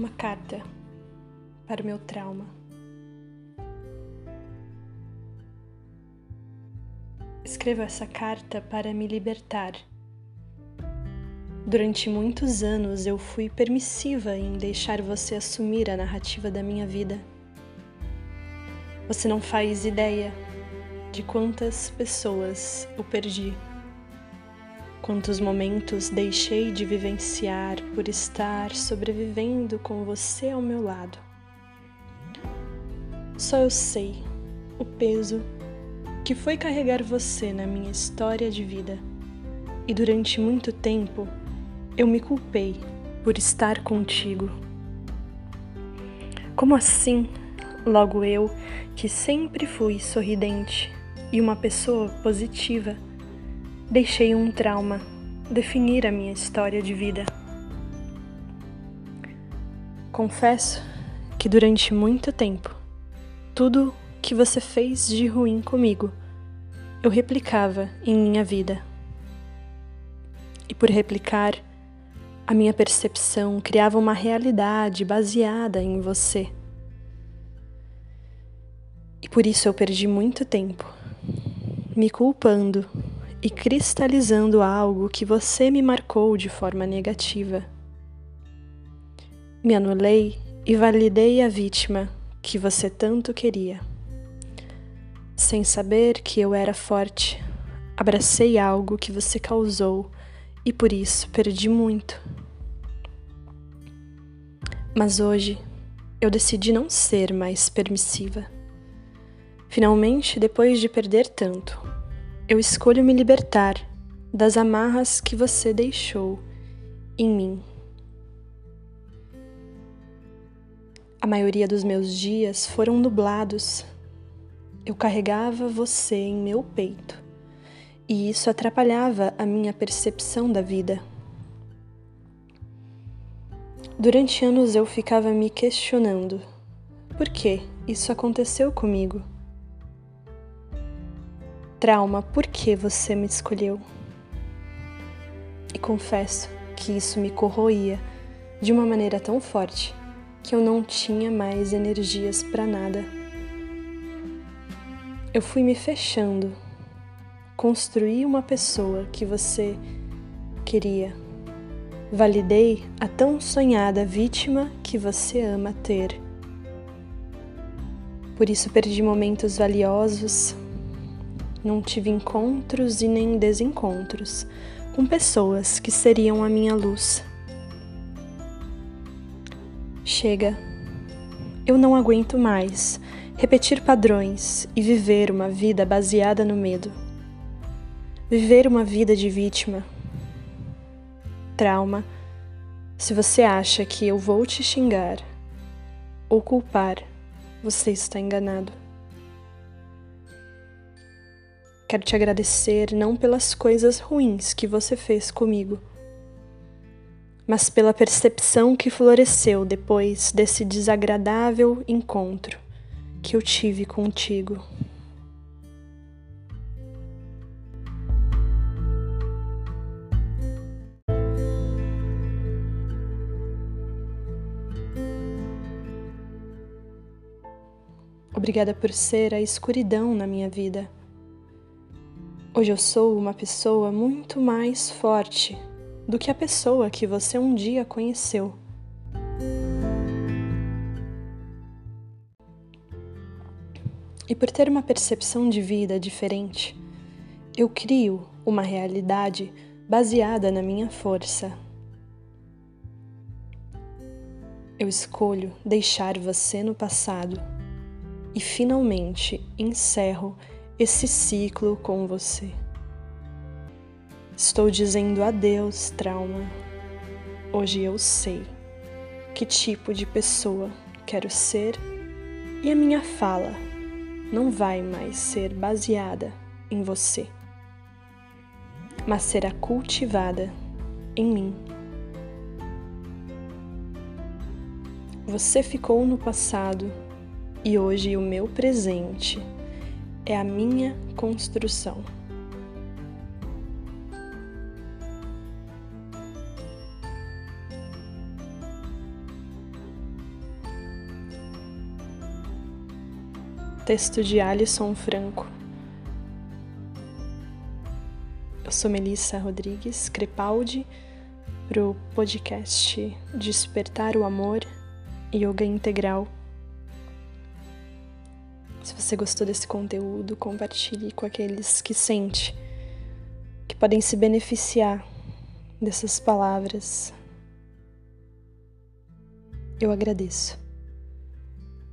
Uma carta para o meu trauma. Escrevo essa carta para me libertar. Durante muitos anos eu fui permissiva em deixar você assumir a narrativa da minha vida. Você não faz ideia de quantas pessoas o perdi. Quantos momentos deixei de vivenciar por estar sobrevivendo com você ao meu lado. Só eu sei o peso que foi carregar você na minha história de vida. E durante muito tempo eu me culpei por estar contigo. Como assim? Logo eu, que sempre fui sorridente e uma pessoa positiva deixei um trauma definir a minha história de vida. Confesso que durante muito tempo, tudo que você fez de ruim comigo, eu replicava em minha vida. E por replicar, a minha percepção criava uma realidade baseada em você. E por isso eu perdi muito tempo me culpando e cristalizando algo que você me marcou de forma negativa. Me anulei e validei a vítima que você tanto queria. Sem saber que eu era forte, abracei algo que você causou e por isso perdi muito. Mas hoje eu decidi não ser mais permissiva. Finalmente, depois de perder tanto, eu escolho me libertar das amarras que você deixou em mim. A maioria dos meus dias foram nublados. Eu carregava você em meu peito e isso atrapalhava a minha percepção da vida. Durante anos eu ficava me questionando: por que isso aconteceu comigo? Trauma, por que você me escolheu? E confesso que isso me corroía de uma maneira tão forte que eu não tinha mais energias para nada. Eu fui me fechando, construí uma pessoa que você queria. Validei a tão sonhada vítima que você ama ter. Por isso perdi momentos valiosos, não tive encontros e nem desencontros com pessoas que seriam a minha luz. Chega, eu não aguento mais repetir padrões e viver uma vida baseada no medo. Viver uma vida de vítima. Trauma. Se você acha que eu vou te xingar ou culpar, você está enganado. Quero te agradecer não pelas coisas ruins que você fez comigo, mas pela percepção que floresceu depois desse desagradável encontro que eu tive contigo. Obrigada por ser a escuridão na minha vida Hoje eu sou uma pessoa muito mais forte do que a pessoa que você um dia conheceu. E por ter uma percepção de vida diferente, eu crio uma realidade baseada na minha força. Eu escolho deixar você no passado e finalmente encerro esse ciclo com você. Estou dizendo adeus, trauma. Hoje eu sei que tipo de pessoa quero ser e a minha fala não vai mais ser baseada em você, mas será cultivada em mim. Você ficou no passado e hoje o meu presente é a minha construção. Texto de Alisson Franco. Eu sou Melissa Rodrigues Crepaldi para o podcast Despertar o Amor Yoga Integral se você gostou desse conteúdo, compartilhe com aqueles que sente que podem se beneficiar dessas palavras. Eu agradeço.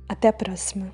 Até a próxima.